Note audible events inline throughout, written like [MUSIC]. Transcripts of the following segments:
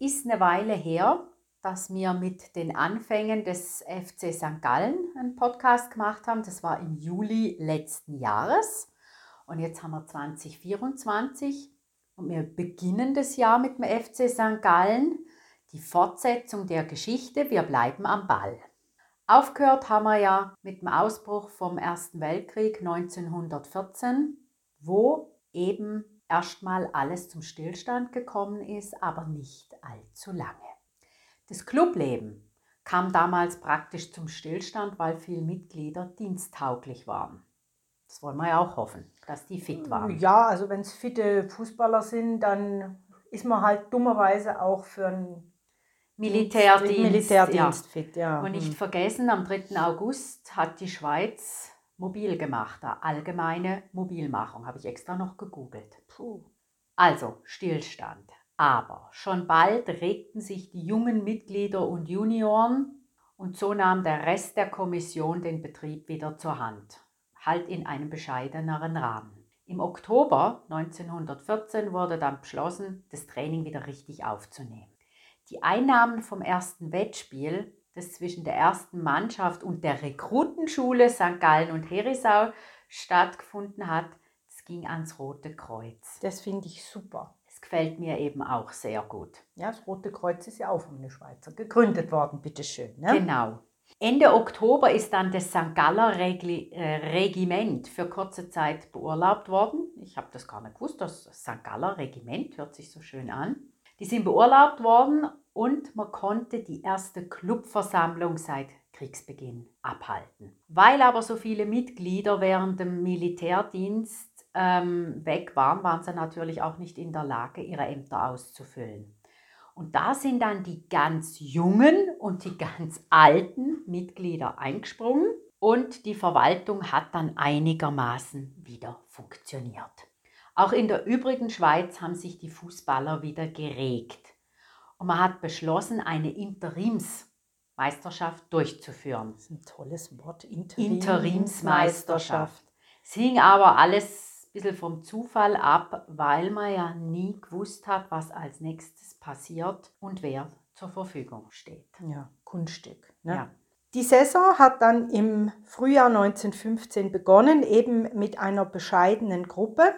Ist eine Weile her, dass wir mit den Anfängen des FC St. Gallen einen Podcast gemacht haben. Das war im Juli letzten Jahres. Und jetzt haben wir 2024 und wir beginnen das Jahr mit dem FC St. Gallen. Die Fortsetzung der Geschichte. Wir bleiben am Ball. Aufgehört haben wir ja mit dem Ausbruch vom Ersten Weltkrieg 1914, wo eben erstmal alles zum Stillstand gekommen ist, aber nicht allzu lange. Das Clubleben kam damals praktisch zum Stillstand, weil viele Mitglieder diensttauglich waren. Das wollen wir ja auch hoffen, dass die fit waren. Ja, also wenn es fitte Fußballer sind, dann ist man halt dummerweise auch für einen Militärdienst, Militärdienst ja. fit. Ja. Und nicht Hm. vergessen, am 3. August hat die Schweiz mobil gemacht, eine allgemeine Mobilmachung, habe ich extra noch gegoogelt. Puh. Also Stillstand. Aber schon bald regten sich die jungen Mitglieder und Junioren und so nahm der Rest der Kommission den Betrieb wieder zur Hand, halt in einem bescheideneren Rahmen. Im Oktober 1914 wurde dann beschlossen, das Training wieder richtig aufzunehmen. Die Einnahmen vom ersten Wettspiel, das zwischen der ersten Mannschaft und der Rekrutenschule St. Gallen und Herisau stattgefunden hat, das ging ans Rote Kreuz. Das finde ich super. Das gefällt mir eben auch sehr gut. Ja, das Rote Kreuz ist ja auch von den Schweizer gegründet worden, bitteschön. Ne? Genau. Ende Oktober ist dann das St. Galler Regli äh, Regiment für kurze Zeit beurlaubt worden. Ich habe das gar nicht gewusst, das St. Galler Regiment hört sich so schön an. Die sind beurlaubt worden und man konnte die erste Clubversammlung seit Kriegsbeginn abhalten. Weil aber so viele Mitglieder während dem Militärdienst ähm, weg waren, waren sie natürlich auch nicht in der Lage, ihre Ämter auszufüllen. Und da sind dann die ganz jungen und die ganz alten Mitglieder eingesprungen und die Verwaltung hat dann einigermaßen wieder funktioniert. Auch in der übrigen Schweiz haben sich die Fußballer wieder geregt. Und man hat beschlossen, eine Interimsmeisterschaft durchzuführen. Das ist ein tolles Wort. Interimsmeisterschaft. Es hing aber alles ein bisschen vom Zufall ab, weil man ja nie gewusst hat, was als nächstes passiert und wer zur Verfügung steht. Ja, Kunststück. Ne? Ja. Die Saison hat dann im Frühjahr 1915 begonnen, eben mit einer bescheidenen Gruppe.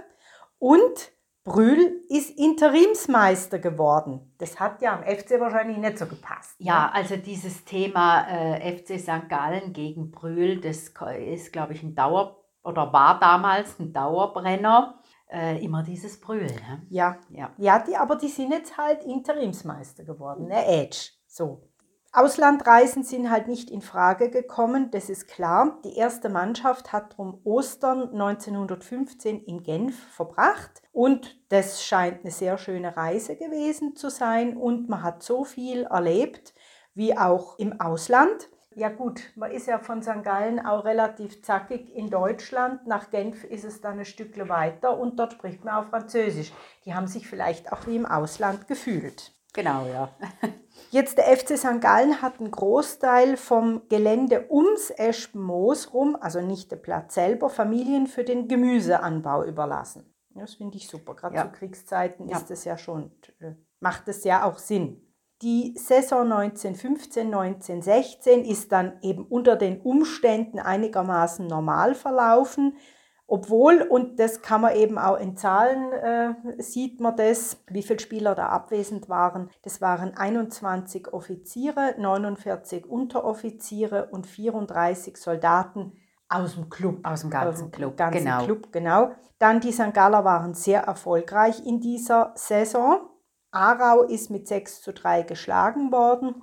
Und Brühl ist Interimsmeister geworden. Das hat ja am FC wahrscheinlich nicht so gepasst. ne? Ja, also dieses Thema äh, FC St. Gallen gegen Brühl, das ist, glaube ich, ein Dauer oder war damals ein Dauerbrenner. Äh, immer dieses Brühl. Ne? Ja, Ja. ja die, aber die sind jetzt halt Interimsmeister geworden, ne? Edge. So. Auslandreisen sind halt nicht in Frage gekommen, das ist klar. Die erste Mannschaft hat drum Ostern 1915 in Genf verbracht und das scheint eine sehr schöne Reise gewesen zu sein und man hat so viel erlebt wie auch im Ausland. Ja gut, man ist ja von St. Gallen auch relativ zackig in Deutschland. Nach Genf ist es dann ein Stückle weiter und dort spricht man auch Französisch. Die haben sich vielleicht auch wie im Ausland gefühlt. Genau, ja. Jetzt der FC St. Gallen hat einen Großteil vom Gelände ums Espenmoos rum, also nicht der Platz selber, Familien für den Gemüseanbau überlassen. Das finde ich super. Gerade Ja. zu Kriegszeiten Ja. ist das ja schon, äh, macht es ja auch Sinn. Die Saison 1915, 1916 ist dann eben unter den Umständen einigermaßen normal verlaufen. Obwohl, und das kann man eben auch in Zahlen, äh, sieht man das, wie viele Spieler da abwesend waren. Das waren 21 Offiziere, 49 Unteroffiziere und 34 Soldaten aus dem Club. Aus dem ganzen Club, ganzen genau. Club, genau. Dann die St. Galler waren sehr erfolgreich in dieser Saison. Aarau ist mit 6 zu 3 geschlagen worden.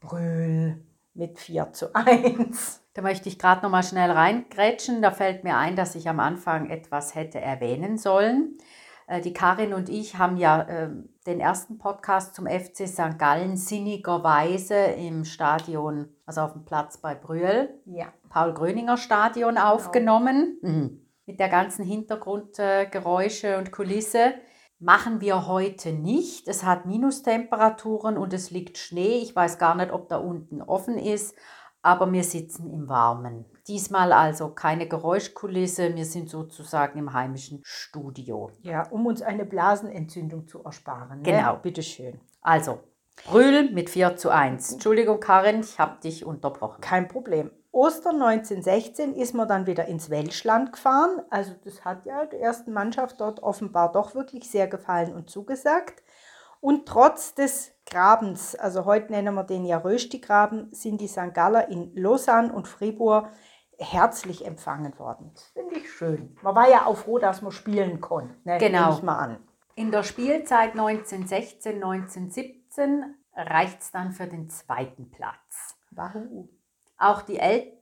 Brühl mit 4 zu 1. Da möchte ich gerade noch mal schnell reingrätschen. Da fällt mir ein, dass ich am Anfang etwas hätte erwähnen sollen. Äh, Die Karin und ich haben ja äh, den ersten Podcast zum FC St. Gallen sinnigerweise im Stadion, also auf dem Platz bei Brühl, Ja. Paul-Gröninger Stadion aufgenommen. Mhm. Mit der ganzen Hintergrundgeräusche und Kulisse. Machen wir heute nicht. Es hat Minustemperaturen und es liegt Schnee. Ich weiß gar nicht, ob da unten offen ist, aber wir sitzen im Warmen. Diesmal also keine Geräuschkulisse. Wir sind sozusagen im heimischen Studio. Ja, um uns eine Blasenentzündung zu ersparen. Ne? Genau. Bitteschön. Also, Brühl mit 4 zu 1. Entschuldigung, Karin, ich habe dich unterbrochen. Kein Problem. Ostern 1916 ist man dann wieder ins Welschland gefahren. Also das hat ja der ersten Mannschaft dort offenbar doch wirklich sehr gefallen und zugesagt. Und trotz des Grabens, also heute nennen wir den ja Rösti-Graben, sind die St. Galler in Lausanne und Fribourg herzlich empfangen worden. Das finde ich schön. Man war ja auch froh, dass man spielen konnte. Ne? Genau. Nehme ich mal an. In der Spielzeit 1916, 1917 reicht es dann für den zweiten Platz. Wahoo. Auch die, äl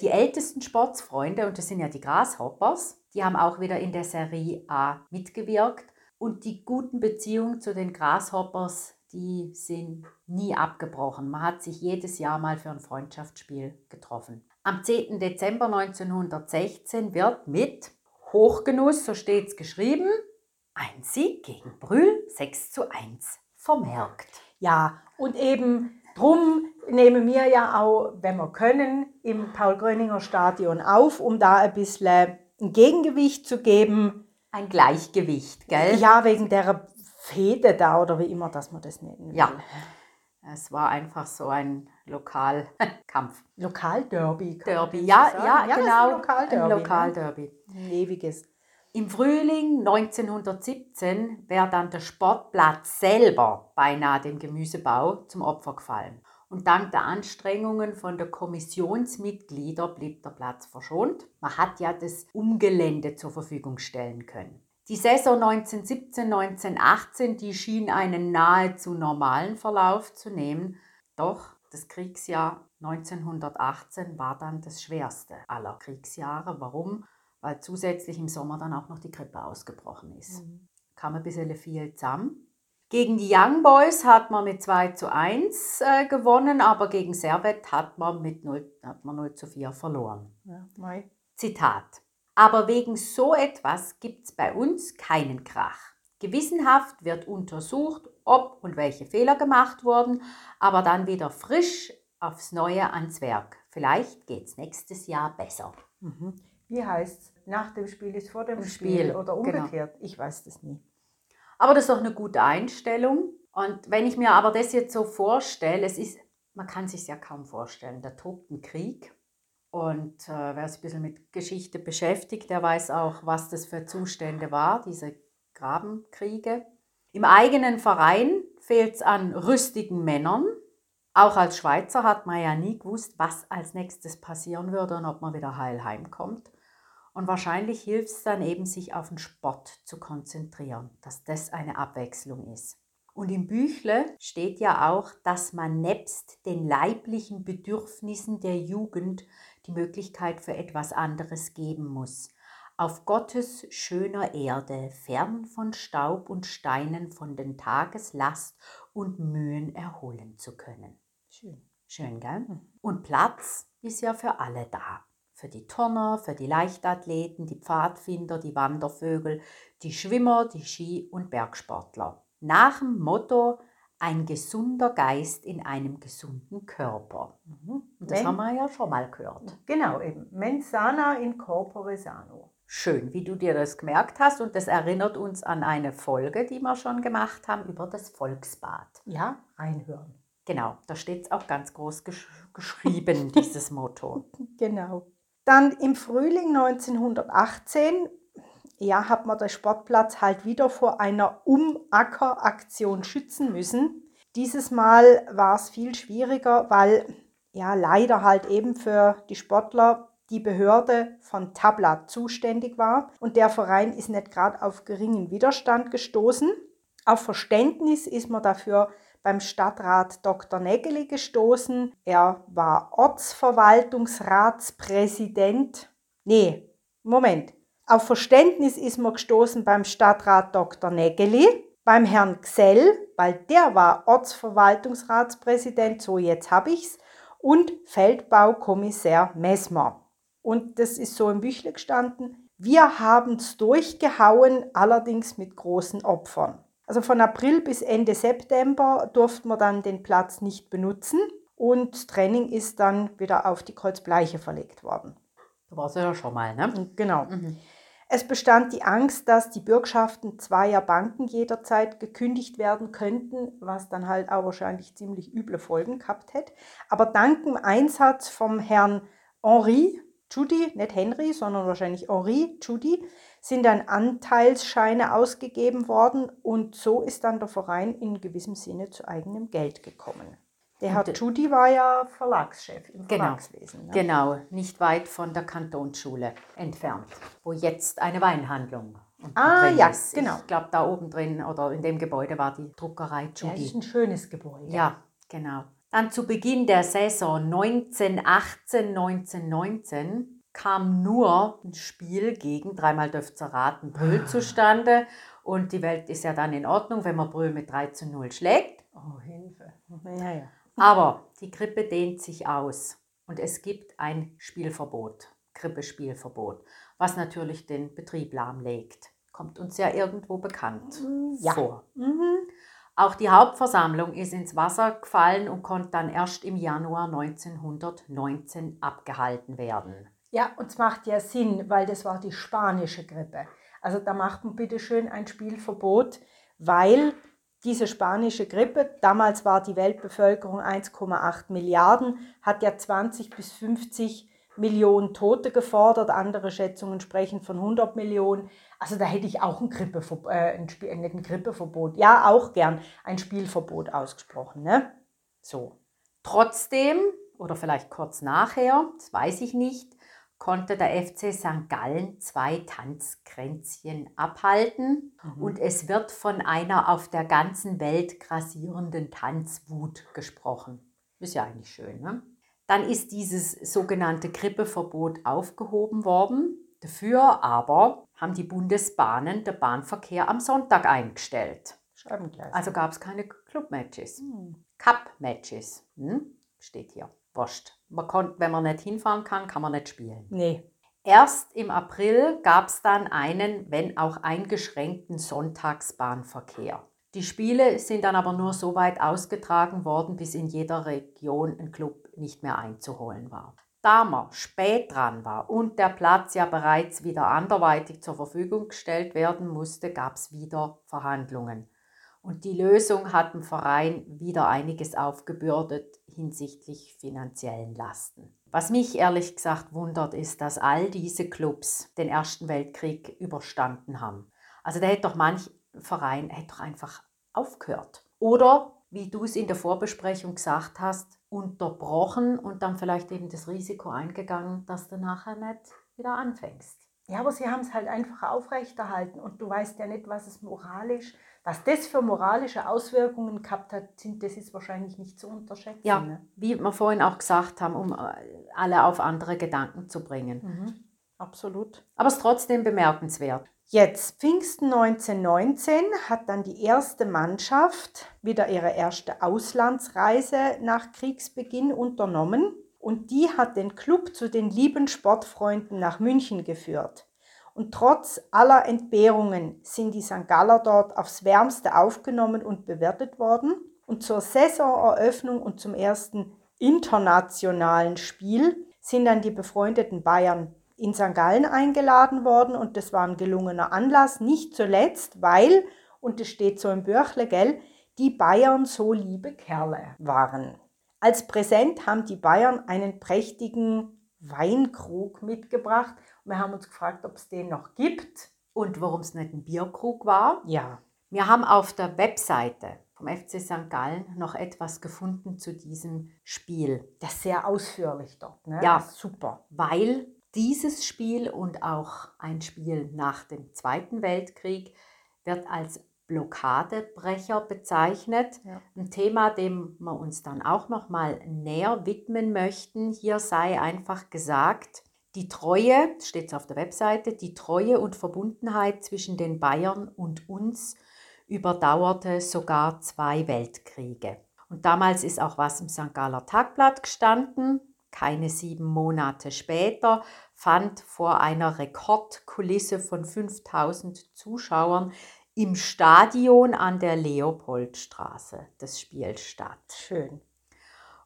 die ältesten Sportsfreunde, und das sind ja die Grasshoppers, die haben auch wieder in der Serie A mitgewirkt. Und die guten Beziehungen zu den Grasshoppers, die sind nie abgebrochen. Man hat sich jedes Jahr mal für ein Freundschaftsspiel getroffen. Am 10. Dezember 1916 wird mit Hochgenuss, so steht es geschrieben, ein Sieg gegen Brühl 6 zu 1 vermerkt. Ja, und eben drum nehmen wir ja auch, wenn wir können, im Paul-Gröninger Stadion auf, um da ein bisschen ein Gegengewicht zu geben. Ein Gleichgewicht, gell? Ja, wegen der Fehde da oder wie immer, dass man das nennen will. Ja. Es war einfach so ein Lokalkampf. [LAUGHS] Lokalderby. Derby, ja, ja, ist genau. Ein Lokalderby. Ein ne? Lokalderby. Ein ewiges. Im Frühling 1917 wäre dann der Sportplatz selber beinahe dem Gemüsebau zum Opfer gefallen. Und dank der Anstrengungen von der Kommissionsmitglieder blieb der Platz verschont. Man hat ja das Umgelände zur Verfügung stellen können. Die Saison 1917-1918, die schien einen nahezu normalen Verlauf zu nehmen. Doch das Kriegsjahr 1918 war dann das schwerste aller Kriegsjahre. Warum? Weil zusätzlich im Sommer dann auch noch die Grippe ausgebrochen ist. Kam ein bisschen viel zusammen. Gegen die Young Boys hat man mit 2 zu 1 äh, gewonnen, aber gegen Servet hat man mit 0, hat man 0 zu 4 verloren. Ja. Zitat. Aber wegen so etwas gibt's bei uns keinen Krach. Gewissenhaft wird untersucht, ob und welche Fehler gemacht wurden, aber dann wieder frisch aufs Neue ans Werk. Vielleicht geht's nächstes Jahr besser. Mhm. Wie heißt nach dem Spiel ist vor dem Spiel, Spiel, oder genau. umgekehrt? Ich weiß das nie. Aber das ist doch eine gute Einstellung. Und wenn ich mir aber das jetzt so vorstelle, es ist, man kann sich ja kaum vorstellen, da tobt ein Krieg. Und äh, wer sich ein bisschen mit Geschichte beschäftigt, der weiß auch, was das für Zustände war, diese Grabenkriege. Im eigenen Verein fehlt es an rüstigen Männern. Auch als Schweizer hat man ja nie gewusst, was als nächstes passieren würde und ob man wieder heil heimkommt. Und wahrscheinlich hilft es dann eben, sich auf den Sport zu konzentrieren, dass das eine Abwechslung ist. Und im Büchle steht ja auch, dass man nebst den leiblichen Bedürfnissen der Jugend die Möglichkeit für etwas anderes geben muss. Auf Gottes schöner Erde, fern von Staub und Steinen, von den Tageslast und Mühen erholen zu können. Schön. Schön, gell? Und Platz ist ja für alle da. Für die Turner, für die Leichtathleten, die Pfadfinder, die Wandervögel, die Schwimmer, die Ski- und Bergsportler. Nach dem Motto, ein gesunder Geist in einem gesunden Körper. Mhm. Das Men- haben wir ja schon mal gehört. Genau, eben. Mens sana in corpore sano. Schön, wie du dir das gemerkt hast. Und das erinnert uns an eine Folge, die wir schon gemacht haben über das Volksbad. Ja, reinhören. Genau, da steht es auch ganz groß gesch geschrieben, dieses Motto. [LAUGHS] Genau. Dann im Frühling 1918, ja, hat man den Sportplatz halt wieder vor einer Umackeraktion schützen müssen. Dieses Mal war es viel schwieriger, weil ja leider halt eben für die Sportler die Behörde von Tabla zuständig war und der Verein ist nicht gerade auf geringen Widerstand gestoßen. Auf Verständnis ist man dafür beim Stadtrat Dr. Nägeli gestoßen. Er war Ortsverwaltungsratspräsident. Nee, Moment. Auf Verständnis ist man gestoßen beim Stadtrat Dr. Nägeli, beim Herrn Xell, weil der war Ortsverwaltungsratspräsident, so jetzt habe ich's, und Feldbaukommissär Messmer. Und das ist so im Büchle gestanden. Wir haben's durchgehauen, allerdings mit großen Opfern. Also von April bis Ende September durften wir dann den Platz nicht benutzen und Training ist dann wieder auf die Kreuzbleiche verlegt worden. Da war sie ja schon mal, ne? Genau. Mhm. Es bestand die Angst, dass die Bürgschaften zweier Banken jederzeit gekündigt werden könnten, was dann halt auch wahrscheinlich ziemlich üble Folgen gehabt hätte. Aber dank dem Einsatz vom Herrn Henri Judy, nicht Henry, sondern wahrscheinlich Henri Judy, sind dann Anteilsscheine ausgegeben worden und so ist dann der Verein in gewissem Sinne zu eigenem Geld gekommen. Der Herr Judy war ja Verlagschef im genau, Verlagswesen. Ne? Genau, nicht weit von der Kantonsschule entfernt, wo jetzt eine Weinhandlung Ah, ja, ist. genau. Ich glaube, da oben drin oder in dem Gebäude war die Druckerei Judy. Ja, das ist ein schönes Gebäude. Ja, genau. Dann zu Beginn der Saison 1918, 1919 kam nur ein Spiel gegen, dreimal dürft ihr raten, Brühl zustande. Und die Welt ist ja dann in Ordnung, wenn man Brühl mit 3 zu 0 schlägt. Oh, Hilfe. Ja, ja. Aber die Grippe dehnt sich aus und es gibt ein Spielverbot, Grippespielverbot, was natürlich den Betrieb lahmlegt. Kommt uns ja irgendwo bekannt ja. vor. Mhm. Auch die Hauptversammlung ist ins Wasser gefallen und konnte dann erst im Januar 1919 abgehalten werden. Ja, und es macht ja Sinn, weil das war die spanische Grippe. Also da macht man bitte schön ein Spielverbot, weil diese spanische Grippe, damals war die Weltbevölkerung 1,8 Milliarden, hat ja 20 bis 50 Millionen Tote gefordert. Andere Schätzungen sprechen von 100 Millionen. Also da hätte ich auch ein, Grippeverbot, äh, ein, Spiel, nicht ein Grippeverbot, ja auch gern ein Spielverbot ausgesprochen. Ne? So. Trotzdem, oder vielleicht kurz nachher, das weiß ich nicht, konnte der FC St. Gallen zwei Tanzkränzchen abhalten Mhm. und es wird von einer auf der ganzen Welt grassierenden Tanzwut gesprochen. Ist ja eigentlich schön, ne? Dann ist dieses sogenannte Grippeverbot aufgehoben worden. Dafür aber haben die Bundesbahnen den Bahnverkehr am Sonntag eingestellt. Scheibengleis. Also gab es keine Clubmatches. Hm. Cup-Matches. Hm? Steht hier. Wurscht. Man konnt, wenn man nicht hinfahren kann, kann man nicht spielen. Nee. Erst im April gab es dann einen, wenn auch eingeschränkten Sonntagsbahnverkehr. Die Spiele sind dann aber nur so weit ausgetragen worden, bis in jeder Region ein Club nicht mehr einzuholen war. Da man spät dran war und der Platz ja bereits wieder anderweitig zur Verfügung gestellt werden musste, gab es wieder Verhandlungen. Und die Lösung hat dem Verein wieder einiges aufgebürdet hinsichtlich finanziellen Lasten. Was mich ehrlich gesagt wundert, ist, dass all diese Clubs den Ersten Weltkrieg überstanden haben. Also da hätte doch manch Verein hätte doch einfach aufgehört. Oder, wie du es in der Vorbesprechung gesagt hast, unterbrochen und dann vielleicht eben das Risiko eingegangen, dass du nachher nicht wieder anfängst. Ja, aber sie haben es halt einfach aufrechterhalten und du weißt ja nicht, was es moralisch, was das für moralische Auswirkungen gehabt hat, sind, das ist wahrscheinlich nicht zu unterschätzen. Ja, Ne? wie wir vorhin auch gesagt haben, um äh, alle auf andere Gedanken zu bringen. Mhm. Absolut. Aber es ist trotzdem bemerkenswert. Jetzt, Pfingsten 1919, hat dann die erste Mannschaft wieder ihre erste Auslandsreise nach Kriegsbeginn unternommen und die hat den Club zu den lieben Sportfreunden nach München geführt. Und trotz aller Entbehrungen sind die St. Galler dort aufs Wärmste aufgenommen und bewertet worden. Und zur Saisoneröffnung und zum ersten internationalen Spiel sind dann die befreundeten Bayern in St. Gallen eingeladen worden und das war ein gelungener Anlass, nicht zuletzt, weil, und es steht so im Bürchle, gell, die Bayern so liebe Kerle waren. Als Präsent haben die Bayern einen prächtigen Weinkrug mitgebracht. Wir haben uns gefragt, ob es den noch gibt. Und warum es nicht ein Bierkrug war? Ja, Wir haben auf der Webseite vom FC St. Gallen noch etwas gefunden zu diesem Spiel, das ist sehr ausführlich dort. Ne? Ja. Das super. weil dieses Spiel und auch ein Spiel nach dem Zweiten Weltkrieg wird als Blockadebrecher bezeichnet. Ja. Ein Thema, dem wir uns dann auch noch mal näher widmen möchten. Hier sei einfach gesagt, die Treue, steht auf der Webseite, die Treue und Verbundenheit zwischen den Bayern und uns überdauerte sogar zwei Weltkriege. Und damals ist auch was im St. Galler Tagblatt gestanden. Keine sieben Monate später fand vor einer Rekordkulisse von 5000 Zuschauern im Stadion an der Leopoldstraße das Spiel statt. Schön.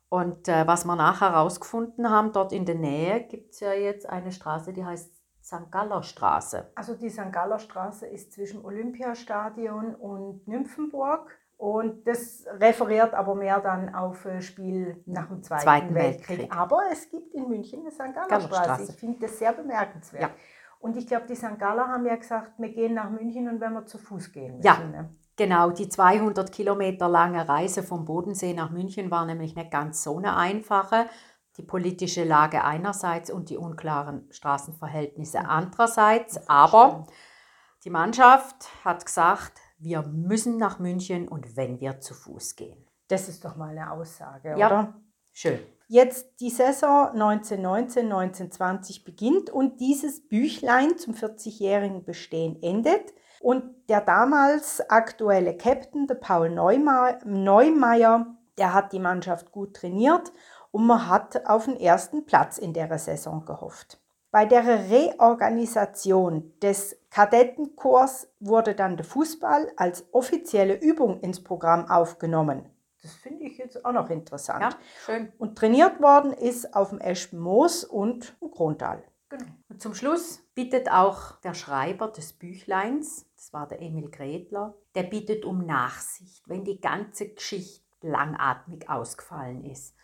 Und äh, was wir nachher herausgefunden haben, dort in der Nähe gibt es ja jetzt eine Straße, die heißt St. Galler Straße. Also die St. Galler Straße ist zwischen Olympiastadion und Nymphenburg. Und das referiert aber mehr dann auf ein Spiel nach dem Zweiten, Zweiten Weltkrieg. Weltkrieg. Aber es gibt in München eine St. Galler Galler Straße. Straße. Ich finde das sehr bemerkenswert. Ja. Und ich glaube, die St. Galler haben ja gesagt, wir gehen nach München und wenn wir zu Fuß gehen müssen. Ja. ne? Genau, die 200 Kilometer lange Reise vom Bodensee nach München war nämlich nicht ganz so eine einfache. Die politische Lage einerseits und die unklaren Straßenverhältnisse andererseits. Aber die Mannschaft hat gesagt, wir müssen nach München und wenn wir zu Fuß gehen. Das ist doch mal eine Aussage, Ja. oder? Schön. Jetzt die Saison 1919, 1920 beginnt und dieses Büchlein zum 40-jährigen Bestehen endet. Und der damals aktuelle Captain, der Paul Neumeier, der hat die Mannschaft gut trainiert und man hat auf den ersten Platz in der Saison gehofft. Bei der Reorganisation des Kadettenkorps wurde dann der Fußball als offizielle Übung ins Programm aufgenommen. Das finde ich jetzt auch noch interessant. Ja, schön. Und trainiert worden ist auf dem Eschenmoos und im Krontal. Genau. Und zum Schluss bittet auch der Schreiber des Büchleins, das war der Emil Gretler, der bittet um Nachsicht, wenn die ganze Geschichte langatmig ausgefallen ist.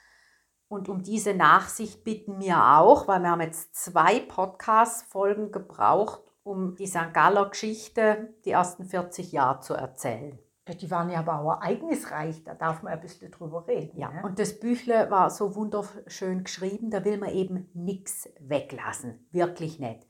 Und um diese Nachsicht bitten wir auch, weil wir haben jetzt zwei Podcast-Folgen gebraucht, um die St. Galler Geschichte, die ersten 40 Jahre zu erzählen. Die waren ja aber auch ereignisreich, da darf man ein bisschen drüber reden. Ja, ne? und das Büchle war so wunderschön geschrieben, da will man eben nichts weglassen. Wirklich nicht.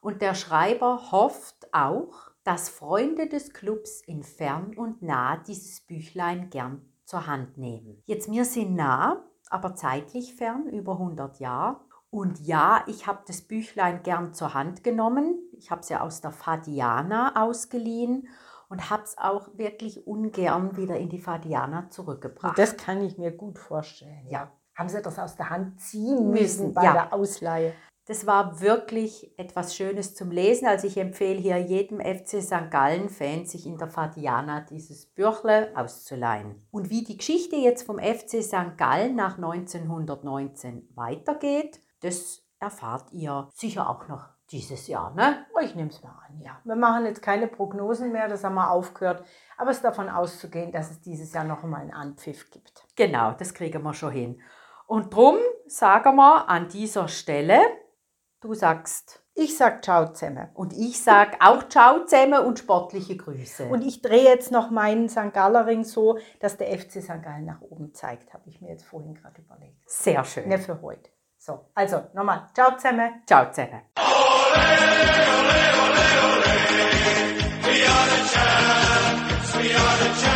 Und der Schreiber hofft auch, dass Freunde des Clubs in fern und nah dieses Büchlein gern zur Hand nehmen. Jetzt, wir sind nah, aber zeitlich fern, über 100 Jahre. Und ja, ich habe das Büchlein gern zur Hand genommen. Ich habe es ja aus der Fadiana ausgeliehen und habe es auch wirklich ungern wieder in die Fadiana zurückgebracht. Das kann ich mir gut vorstellen. Ja. Haben Sie das aus der Hand ziehen Müssen, müssen bei ja. der Ausleihe? Das war wirklich etwas Schönes zum Lesen. Also ich empfehle hier jedem FC St. Gallen-Fan, sich in der Fadiana dieses Büchle auszuleihen. Und wie die Geschichte jetzt vom FC St. Gallen nach 1919 weitergeht, das erfahrt ihr sicher auch noch dieses Jahr. Ne? Ich nehme es mal an, ja. Wir machen jetzt keine Prognosen mehr, das haben wir aufgehört. Aber es ist davon auszugehen, dass es dieses Jahr noch einmal einen Anpfiff gibt. Genau, das kriegen wir schon hin. Und drum sagen wir an dieser Stelle, du sagst Ich sage Ciao zusammen. und ich sag auch Ciao zusammen und sportliche Grüße. Und ich drehe jetzt noch meinen St. Gallerring so, dass der FC St. Gallen nach oben zeigt. Habe ich mir jetzt vorhin gerade überlegt. Sehr schön. Ne für heute. So, also nochmal. Ciao zusammen. Ciao zusammen. We are the champs, we are the champs.